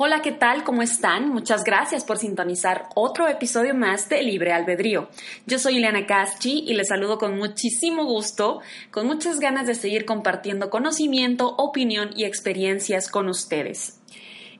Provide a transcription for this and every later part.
Hola, ¿qué tal? ¿Cómo están? Muchas gracias por sintonizar otro episodio más de Libre Albedrío. Yo soy Ileana Caschi y les saludo con muchísimo gusto, con muchas ganas de seguir compartiendo conocimiento, opinión y experiencias con ustedes.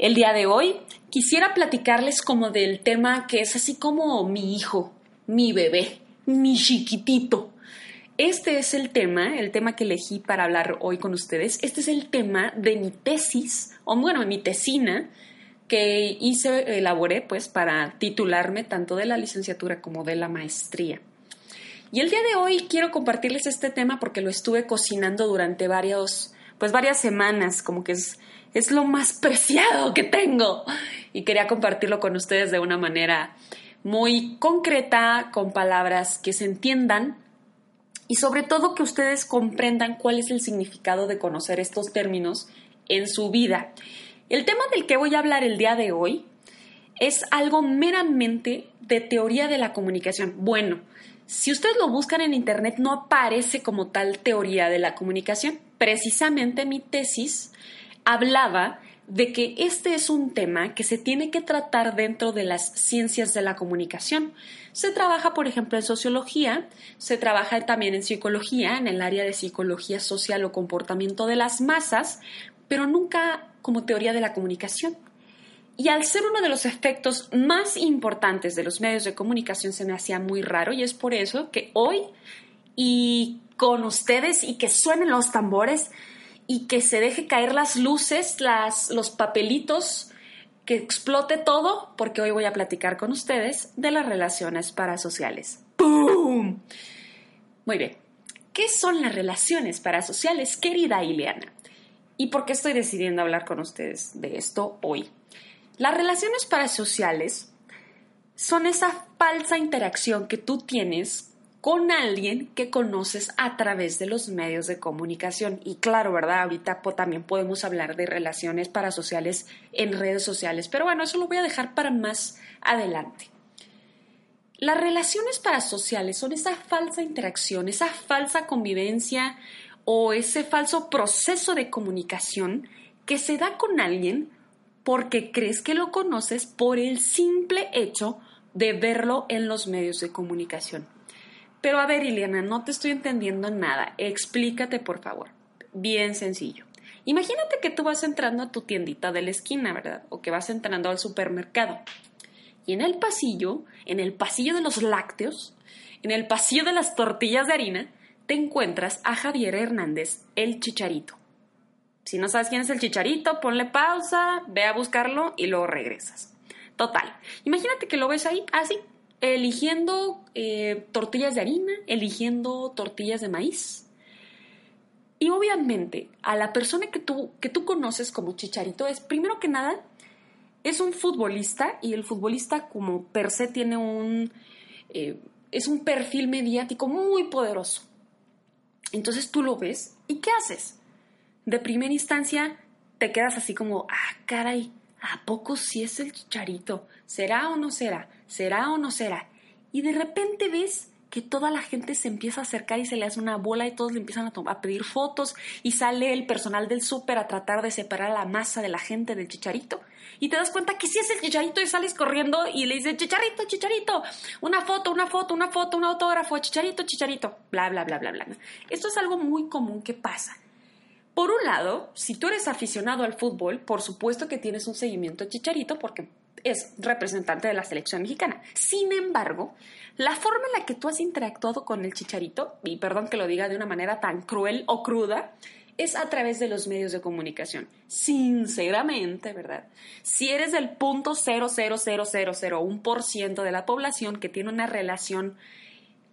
El día de hoy quisiera platicarles como del tema que es así como mi hijo, mi bebé, mi chiquitito. Este es el tema, el tema que elegí para hablar hoy con ustedes. Este es el tema de mi tesis, o bueno, mi tesina, que hice, elaboré pues para titularme tanto de la licenciatura como de la maestría. Y el día de hoy quiero compartirles este tema porque lo estuve cocinando durante varios, pues varias semanas, como que es, es lo más preciado que tengo. Y quería compartirlo con ustedes de una manera muy concreta, con palabras que se entiendan y sobre todo que ustedes comprendan cuál es el significado de conocer estos términos en su vida. El tema del que voy a hablar el día de hoy es algo meramente de teoría de la comunicación. Bueno, si ustedes lo buscan en Internet no aparece como tal teoría de la comunicación. Precisamente mi tesis hablaba de que este es un tema que se tiene que tratar dentro de las ciencias de la comunicación. Se trabaja, por ejemplo, en sociología, se trabaja también en psicología, en el área de psicología social o comportamiento de las masas, pero nunca como teoría de la comunicación. Y al ser uno de los efectos más importantes de los medios de comunicación se me hacía muy raro y es por eso que hoy y con ustedes y que suenen los tambores y que se deje caer las luces, las, los papelitos, que explote todo, porque hoy voy a platicar con ustedes de las relaciones parasociales. ¡Pum! Muy bien. ¿Qué son las relaciones parasociales, querida Ileana? ¿Y por qué estoy decidiendo hablar con ustedes de esto hoy? Las relaciones parasociales son esa falsa interacción que tú tienes con alguien que conoces a través de los medios de comunicación. Y claro, ¿verdad? Ahorita también podemos hablar de relaciones parasociales en redes sociales, pero bueno, eso lo voy a dejar para más adelante. Las relaciones parasociales son esa falsa interacción, esa falsa convivencia o ese falso proceso de comunicación que se da con alguien porque crees que lo conoces por el simple hecho de verlo en los medios de comunicación. Pero a ver, Ileana, no te estoy entendiendo nada. Explícate, por favor. Bien sencillo. Imagínate que tú vas entrando a tu tiendita de la esquina, ¿verdad? O que vas entrando al supermercado. Y en el pasillo, en el pasillo de los lácteos, en el pasillo de las tortillas de harina, te encuentras a Javier Hernández, el chicharito. Si no sabes quién es el chicharito, ponle pausa, ve a buscarlo y luego regresas. Total, imagínate que lo ves ahí, así, eligiendo eh, tortillas de harina, eligiendo tortillas de maíz. Y obviamente a la persona que tú, que tú conoces como chicharito es, primero que nada, es un futbolista y el futbolista como per se tiene un... Eh, es un perfil mediático muy poderoso. Entonces tú lo ves y ¿qué haces? De primera instancia te quedas así como, ah, caray, ¿a poco sí es el chicharito? ¿Será o no será? ¿Será o no será? Y de repente ves que toda la gente se empieza a acercar y se le hace una bola y todos le empiezan a, a pedir fotos y sale el personal del súper a tratar de separar la masa de la gente del chicharito y te das cuenta que sí es el chicharito y sales corriendo y le dices, chicharito, chicharito, una foto, una foto, una foto, un autógrafo, chicharito, chicharito, bla, bla, bla, bla, bla. Esto es algo muy común que pasa. Por un lado, si tú eres aficionado al fútbol, por supuesto que tienes un seguimiento chicharito porque es representante de la selección mexicana. Sin embargo, la forma en la que tú has interactuado con el chicharito, y perdón que lo diga de una manera tan cruel o cruda, es a través de los medios de comunicación. Sinceramente, ¿verdad? Si eres del punto 0,00001% de la población que tiene una relación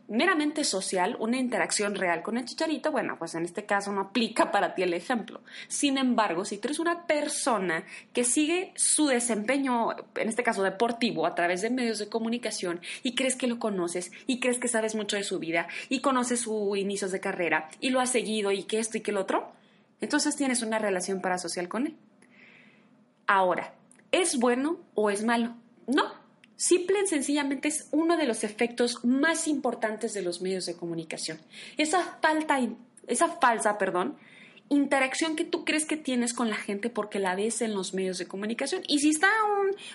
meramente social, una interacción real con el chicharito, bueno, pues en este caso no aplica para ti el ejemplo. Sin embargo, si tú eres una persona que sigue su desempeño, en este caso deportivo, a través de medios de comunicación y crees que lo conoces y crees que sabes mucho de su vida y conoces sus inicios de carrera y lo has seguido y que esto y que el otro, entonces tienes una relación parasocial con él. Ahora, ¿es bueno o es malo? No, Simple y sencillamente es uno de los efectos más importantes de los medios de comunicación. Esa falta, esa falsa, perdón, interacción que tú crees que tienes con la gente porque la ves en los medios de comunicación. Y si está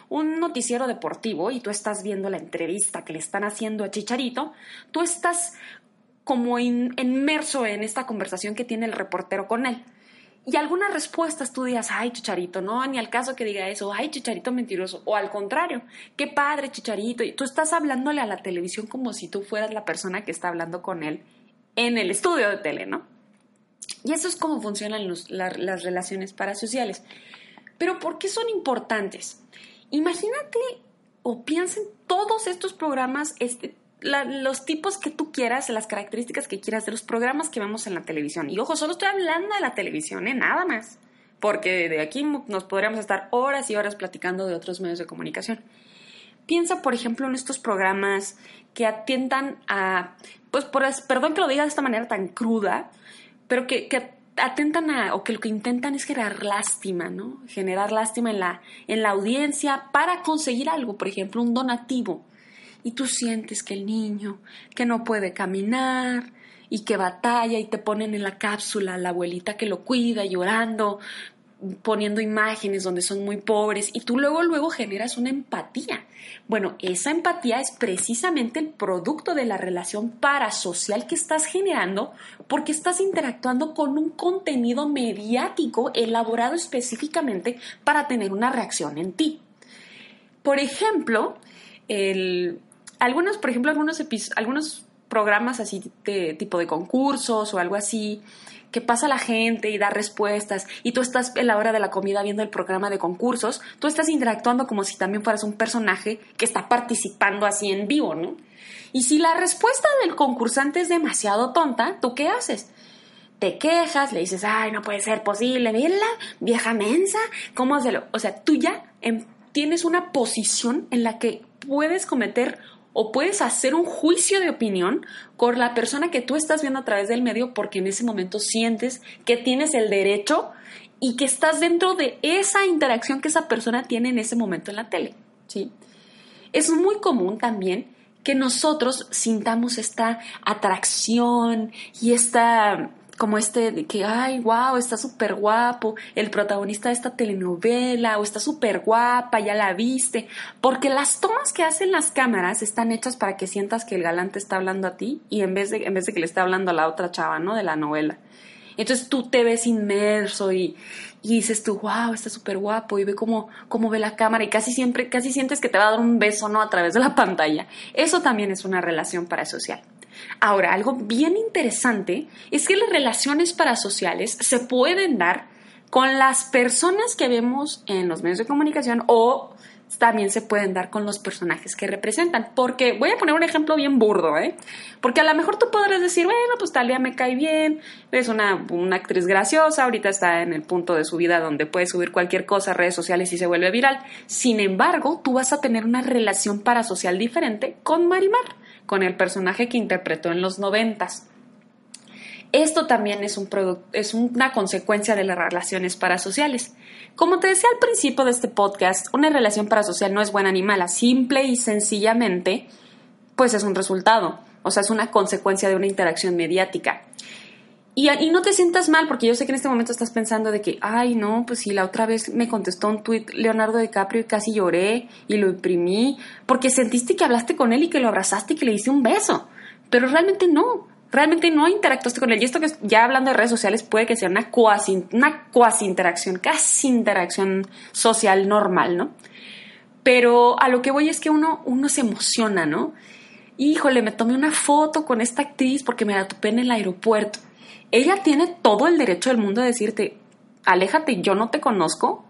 un, noticiero deportivo y tú estás viendo la entrevista que le están haciendo a Chicharito, tú estás como inmerso en esta conversación que tiene el reportero con él. Y algunas respuestas tú digas, ay, Chicharito, no, ni al caso que diga eso, ay, Chicharito mentiroso, o al contrario, qué padre, Chicharito, y tú estás hablándole a la televisión como si tú fueras la persona que está hablando con él en el estudio de tele, ¿no? Y eso es cómo funcionan las relaciones parasociales. Pero ¿por qué son importantes? Imagínate o piensa en todos estos programas, este, los tipos que tú quieras, las características que quieras de los programas que vemos en la televisión. Y ojo, solo estoy hablando de la televisión, ¿eh? nada más. Porque de aquí nos podríamos estar horas y horas platicando de otros medios de comunicación. Piensa, por ejemplo, en estos programas que atiendan a, pues, por, perdón que lo diga de esta manera tan cruda, pero que, atentan a, o que lo que intentan es generar lástima, ¿no? Generar lástima en la, en la audiencia para conseguir algo, por ejemplo, un donativo y tú sientes que el niño, que no puede caminar y que batalla y te ponen en la cápsula la abuelita que lo cuida llorando, poniendo imágenes donde son muy pobres y tú luego luego generas una empatía. Bueno, esa empatía es precisamente el producto de la relación parasocial que estás generando porque estás interactuando con un contenido mediático elaborado específicamente para tener una reacción en ti. Por ejemplo, el, algunos, por ejemplo, algunos, algunos programas así de tipo de concursos o algo así, que pasa la gente y da respuestas y tú estás en la hora de la comida viendo el programa de concursos, tú estás interactuando como si también fueras un personaje que está participando así en vivo, ¿no? Y si la respuesta del concursante es demasiado tonta, ¿tú qué haces? Te quejas, le dices, ay, no puede ser posible, mira, vieja mensa, ¿cómo hacerlo? O sea, tú ya em, tienes una posición en la que puedes cometer o puedes hacer un juicio de opinión con la persona que tú estás viendo a través del medio porque en ese momento sientes que tienes el derecho y que estás dentro de esa interacción que esa persona tiene en ese momento en la tele. ¿sí? Es muy común también que nosotros sintamos esta atracción y esta como este de que, ay, wow, está súper guapo, el protagonista de esta telenovela, o está súper guapa, ya la viste, porque las tomas que hacen las cámaras están hechas para que sientas que el galante está hablando a ti y en vez de, en vez de que le esté hablando a la otra chava, ¿no? De la novela. Entonces tú te ves inmerso y, y dices tú, wow, está súper guapo y ve cómo, cómo ve la cámara y casi siempre, casi sientes que te va a dar un beso, ¿no? A través de la pantalla. Eso también es una relación parasocial. Ahora, algo bien interesante es que las relaciones parasociales se pueden dar con las personas que vemos en los medios de comunicación o también se pueden dar con los personajes que representan. Porque voy a poner un ejemplo bien burdo, ¿eh? Porque a lo mejor tú podrás decir, bueno, pues Talia me cae bien, es una, una, actriz graciosa, ahorita está en el punto de su vida donde puede subir cualquier cosa a redes sociales y se vuelve viral. Sin embargo, tú vas a tener una relación parasocial diferente con Marimar con el personaje que interpretó en los noventas. Esto también es, un es una consecuencia de las relaciones parasociales. Como te decía al principio de este podcast, una relación parasocial no es buena ni mala, simple y sencillamente, pues es un resultado, o sea, es una consecuencia de una interacción mediática. Y, y, no te sientas mal, porque yo sé que en este momento estás pensando de que, ay, no, pues si la otra vez me contestó un tweet Leonardo DiCaprio y casi lloré y lo imprimí, porque sentiste que hablaste con él y que lo abrazaste y que le diste un beso. Pero realmente no, realmente no interactuaste con él. Y esto que ya hablando de redes sociales puede que sea una cuasi, una interacción, casi interacción social normal, ¿no? Pero a lo que voy es que uno, uno se emociona, ¿no? Híjole, me tomé una foto con esta actriz porque me la topé en el aeropuerto ella tiene todo el derecho del mundo de decirte, aléjate, yo no te conozco,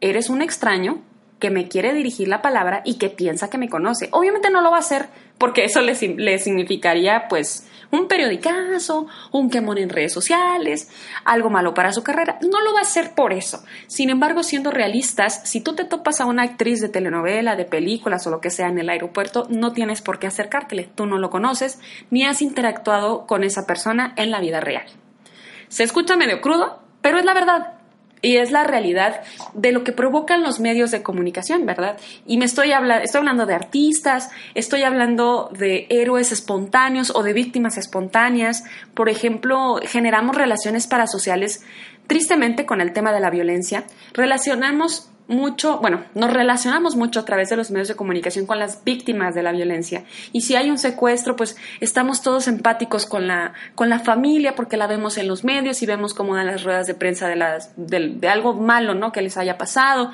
eres un extraño que me quiere dirigir la palabra y que piensa que me conoce. Obviamente no lo va a hacer porque eso le, significaría pues un periodicazo, un quemón en redes sociales, algo malo para su carrera. No lo va a hacer por eso. Sin embargo, siendo realistas, si tú te topas a una actriz de telenovela, de películas o lo que sea en el aeropuerto, no tienes por qué acercártele. Tú no lo conoces ni has interactuado con esa persona en la vida real. Se escucha medio crudo, pero es la verdad. y es la realidad de lo que provocan los medios de comunicación, ¿verdad? Y me estoy, hablando, estoy hablando de artistas, estoy hablando de héroes espontáneos o de víctimas espontáneas. Por ejemplo, generamos relaciones parasociales tristemente con el tema de la violencia. Relacionamos mucho, bueno, nos relacionamos mucho a través de los medios de comunicación con las víctimas de la violencia. Y si hay un secuestro, pues estamos todos empáticos con la, con la familia porque la vemos en los medios y vemos cómo dan las ruedas de prensa de, las, de, algo malo, ¿no? Que les haya pasado.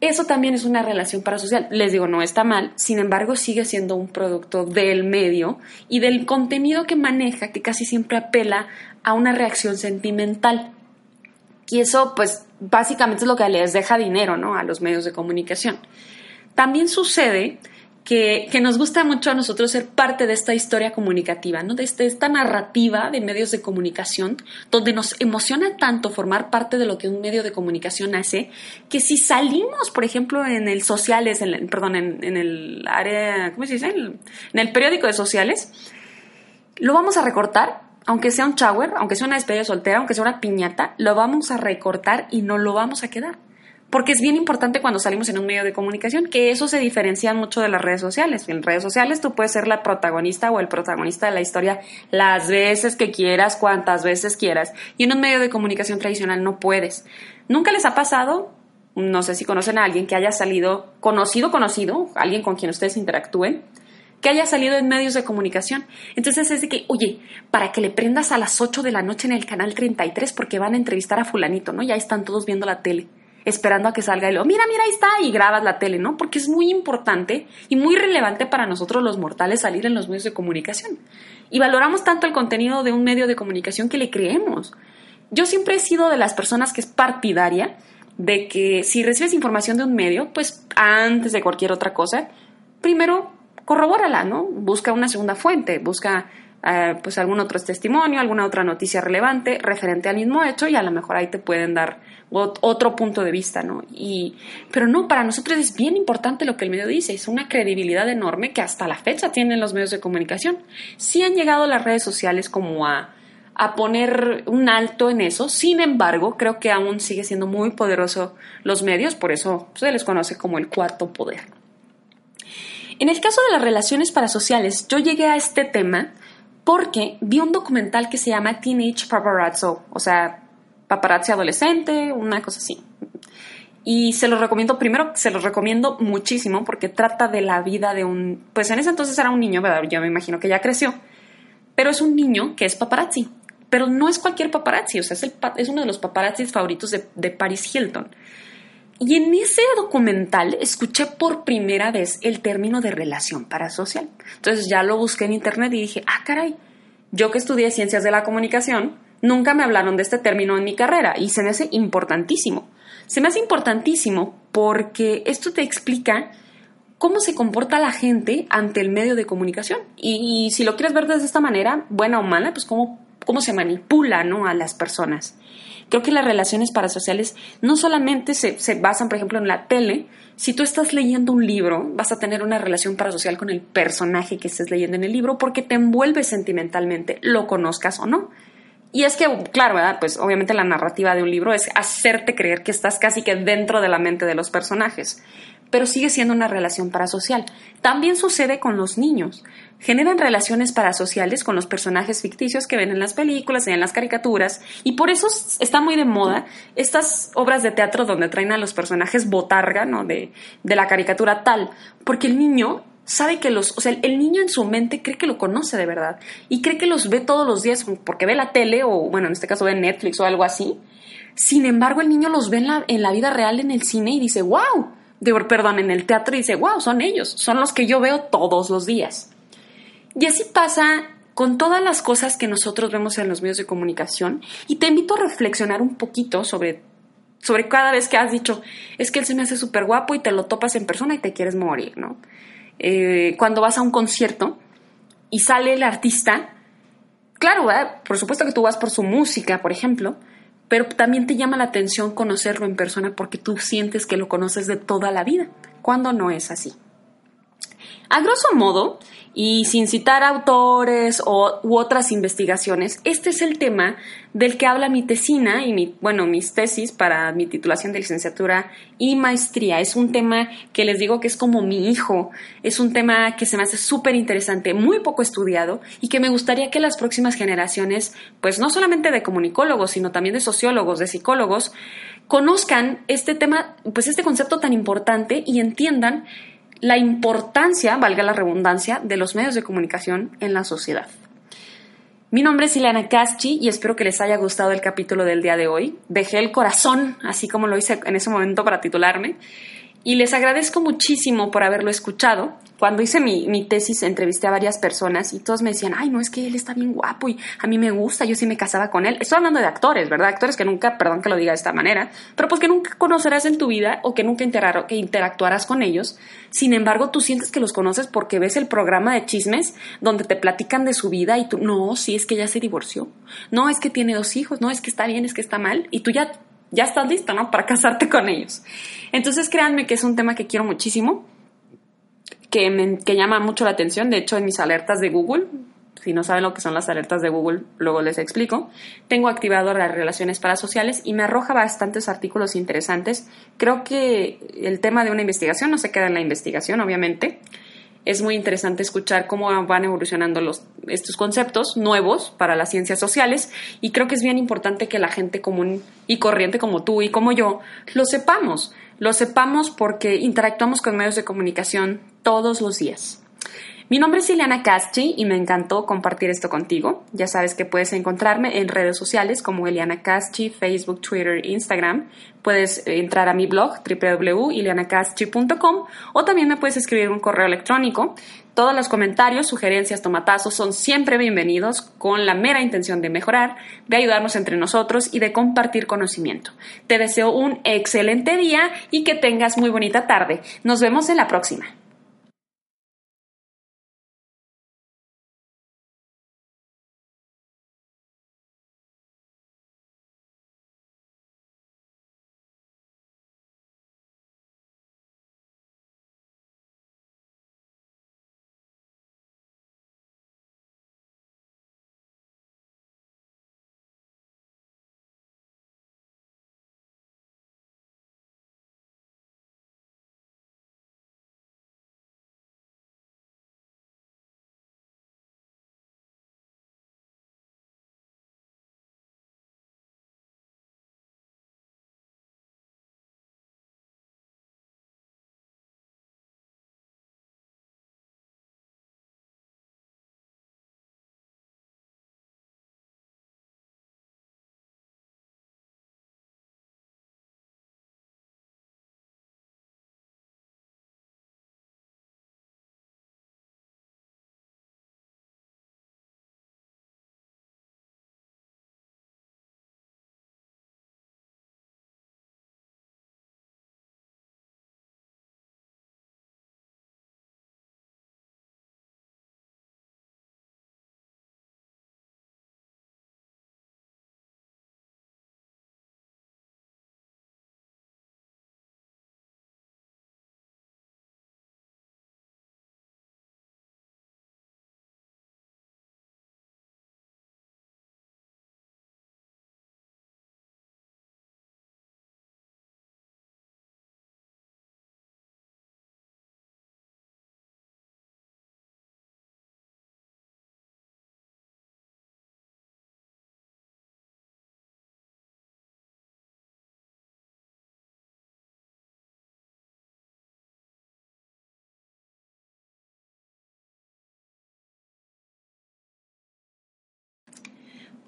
Eso también es una relación parasocial. Les digo, no está mal, sin embargo, sigue siendo un producto del medio y del contenido que maneja, que casi siempre apela a una reacción sentimental. Y eso, pues, básicamente es lo que les deja dinero, ¿no? A los medios de comunicación. También sucede que, nos gusta mucho a nosotros ser parte de esta historia comunicativa, ¿no? De este, esta narrativa de medios de comunicación, donde nos emociona tanto formar parte de lo que un medio de comunicación hace, que si salimos, por ejemplo, en el sociales, perdón, en, el área, ¿cómo se dice? En el periódico de sociales, lo vamos a recortar aunque sea un shower, aunque sea una despedida soltera, aunque sea una piñata, lo vamos a recortar y no lo vamos a quedar. Porque es bien importante cuando salimos en un medio de comunicación que eso se diferencia mucho de las redes sociales. En redes sociales tú puedes ser la protagonista o el protagonista de la historia las veces que quieras, cuantas veces quieras. Y en un medio de comunicación tradicional no puedes. ¿Nunca les ha pasado? No sé si conocen a alguien que haya salido conocido, conocido, alguien con quien ustedes interactúen, que haya salido en medios de comunicación. Entonces es de que, oye, para que le prendas a las 8 de la noche en el canal 33 porque van a entrevistar a fulanito, ¿no? Ya están todos viendo la tele, esperando a que salga y lo, mira, mira, ahí está, y grabas la tele, ¿no? Porque es muy importante y muy relevante para nosotros los mortales salir en los medios de comunicación. Y valoramos tanto el contenido de un medio de comunicación que le creemos. Yo siempre he sido de las personas que es partidaria de que si recibes información de un medio, pues antes de cualquier otra cosa, primero corrobórala, ¿no? Busca una segunda fuente, busca eh, pues algún otro testimonio, alguna otra noticia relevante referente al mismo hecho y a lo mejor ahí te pueden dar otro punto de vista, ¿no? Y, pero no, para nosotros es bien importante lo que el medio dice, es una credibilidad enorme que hasta la fecha tienen los medios de comunicación. Sí han llegado las redes sociales como a, a poner un alto en eso, sin embargo, creo que aún sigue siendo muy poderoso los medios, por eso se les conoce como el cuarto poder. En el caso de las relaciones parasociales, yo llegué a este tema porque vi un documental que se llama Teenage Paparazzo, o sea, paparazzi adolescente, una cosa así. Y se los recomiendo, primero se los recomiendo muchísimo porque trata de la vida de un, pues en ese entonces era un niño, ¿verdad? Yo me imagino que ya creció, pero es un niño que es paparazzi, pero no es cualquier paparazzi, o sea, es, es uno de los paparazzis favoritos de, de Paris Hilton. Y en ese documental escuché por primera vez el término de relación parasocial. Entonces ya lo busqué en internet y dije, ah, caray, yo que estudié ciencias de la comunicación, nunca me hablaron de este término en mi carrera y se me hace importantísimo. Se me hace importantísimo porque esto te explica cómo se comporta la gente ante el medio de comunicación. Y, si lo quieres ver de esta manera, buena o mala, pues cómo, cómo se manipula ¿no? a las personas. Creo que las relaciones parasociales no solamente se, basan, por ejemplo, en la tele. Si tú estás leyendo un libro, vas a tener una relación parasocial con el personaje que estés leyendo en el libro porque te envuelve sentimentalmente, lo conozcas o no. Y es que, claro. Pues obviamente la narrativa de un libro es hacerte creer que estás casi que dentro de la mente de los personajes pero sigue siendo una relación parasocial. También sucede con los niños. Generan relaciones parasociales con los personajes ficticios que ven en las películas y en las caricaturas, y por eso está muy de moda estas obras de teatro donde traen a los personajes botarga, ¿no? De, de la caricatura tal, porque el niño sabe que los, o sea, el niño en su mente cree que lo conoce de verdad y cree que los ve todos los días porque ve la tele o, bueno, en este caso ve Netflix o algo así. Sin embargo, el niño los ve en la, en la vida real en el cine y dice, wow, de, perdón, en el teatro y dice, wow, son ellos, son los que yo veo todos los días. Y así pasa con todas las cosas que nosotros vemos en los medios de comunicación y te invito a reflexionar un poquito sobre, sobre cada vez que has dicho, es que él se me hace súper guapo y te lo topas en persona y te quieres morir, ¿no? Eh, cuando vas a un concierto y sale el artista, claro, por supuesto que tú vas por su música, por ejemplo, pero también te llama la atención conocerlo en persona porque tú sientes que lo conoces de toda la vida, cuando no es así. A grosso modo, y sin citar autores o, u otras investigaciones, este es el tema del que habla mi tesina y mi, bueno, mis tesis para mi titulación de licenciatura y maestría. Es un tema que les digo que es como mi hijo. Es un tema que se me hace súper interesante, muy poco estudiado y que me gustaría que las próximas generaciones, pues no solamente de comunicólogos, sino también de sociólogos, de psicólogos, conozcan este tema, pues este concepto tan importante y entiendan la importancia, valga la redundancia, de los medios de comunicación en la sociedad. Mi nombre es Ileana Caschi y espero que les haya gustado el capítulo del día de hoy. Dejé el corazón, así como lo hice en ese momento para titularme, y les agradezco muchísimo por haberlo escuchado. Cuando hice mi, mi, tesis entrevisté a varias personas y todos me decían, ay, no, es que él está bien guapo y a mí me gusta, yo sí me casaba con él. Estoy hablando de actores, ¿verdad? Actores que nunca, perdón que lo diga de esta manera, pero pues que nunca conocerás en tu vida o que nunca que interactuarás con ellos. Sin embargo, tú sientes que los conoces porque ves el programa de chismes donde te platican de su vida y tú, no, sí, es que ya se divorció. No, es que tiene dos hijos, no, es que está bien, es que está mal. Y tú ya ya estás listo, ¿no? Para casarte con ellos. Entonces, créanme que es un tema que quiero muchísimo, que, me, que llama mucho la atención. De hecho, en mis alertas de Google, si no saben lo que son las alertas de Google, luego les explico. Tengo activado las relaciones parasociales y me arroja bastantes artículos interesantes. Creo que el tema de una investigación no se queda en la investigación, obviamente es muy interesante escuchar cómo van evolucionando estos conceptos nuevos para las ciencias sociales y creo que es bien importante que la gente común y corriente como tú y como yo lo sepamos. Lo sepamos porque interactuamos con medios de comunicación todos los días. Mi nombre es Ileana Caschi y me encantó compartir esto contigo. Ya sabes que puedes encontrarme en redes sociales como Eliana Caschi, Facebook, Twitter, Instagram. Puedes entrar a mi blog www.ilianacaschi.com o también me puedes escribir un correo electrónico. Todos los comentarios, sugerencias, tomatazos son siempre bienvenidos con la mera intención de mejorar, de ayudarnos entre nosotros y de compartir conocimiento. Te deseo un excelente día y que tengas muy bonita tarde. Nos vemos en la próxima.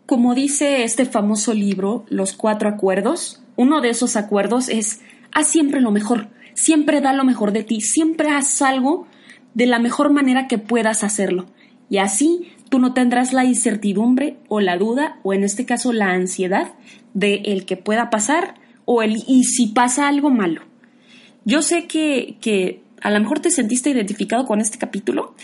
Como dice este famoso libro, Los Cuatro Acuerdos, uno de esos acuerdos es haz siempre lo mejor, siempre da lo mejor de ti, siempre haz algo de la mejor manera que puedas hacerlo. Y así tú no tendrás la incertidumbre o la duda, o en este caso la ansiedad, de el que pueda pasar o el y si pasa algo malo. Yo sé que, que a lo mejor te sentiste identificado con este capítulo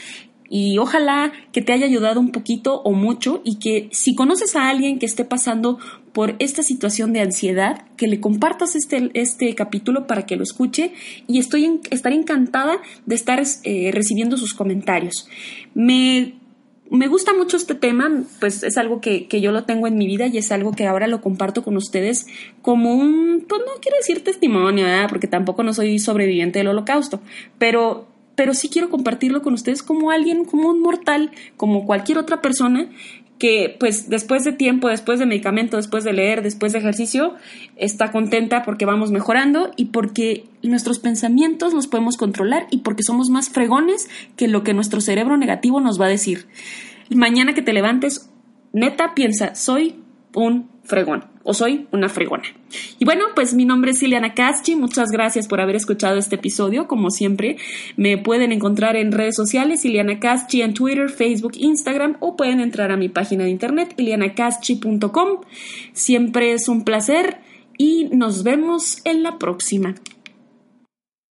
y ojalá que te haya ayudado un poquito o mucho y que si conoces a alguien que esté pasando por esta situación de ansiedad, que le compartas este, este capítulo para que lo escuche y estoy estaré encantada de estar eh, recibiendo sus comentarios. Me me gusta mucho este tema, pues es algo que, que, yo lo tengo en mi vida y es algo que ahora lo comparto con ustedes como un, pues no quiero decir testimonio, porque tampoco no soy sobreviviente del holocausto, pero, pero sí quiero compartirlo con ustedes como alguien, como un mortal, como cualquier otra persona que pues después de tiempo, después de medicamento, después de leer, después de ejercicio, está contenta porque vamos mejorando y porque nuestros pensamientos los podemos controlar y porque somos más fregones que lo que nuestro cerebro negativo nos va a decir. Mañana que te levantes, neta piensa, soy un fregón o soy una fregona. Y bueno, pues mi nombre es Ileana Caschi, muchas gracias por haber escuchado este episodio, como siempre me pueden encontrar en redes sociales, Ileana Caschi en Twitter, Facebook, Instagram o pueden entrar a mi página de internet, ilianacaschi.com. Siempre es un placer y nos vemos en la próxima.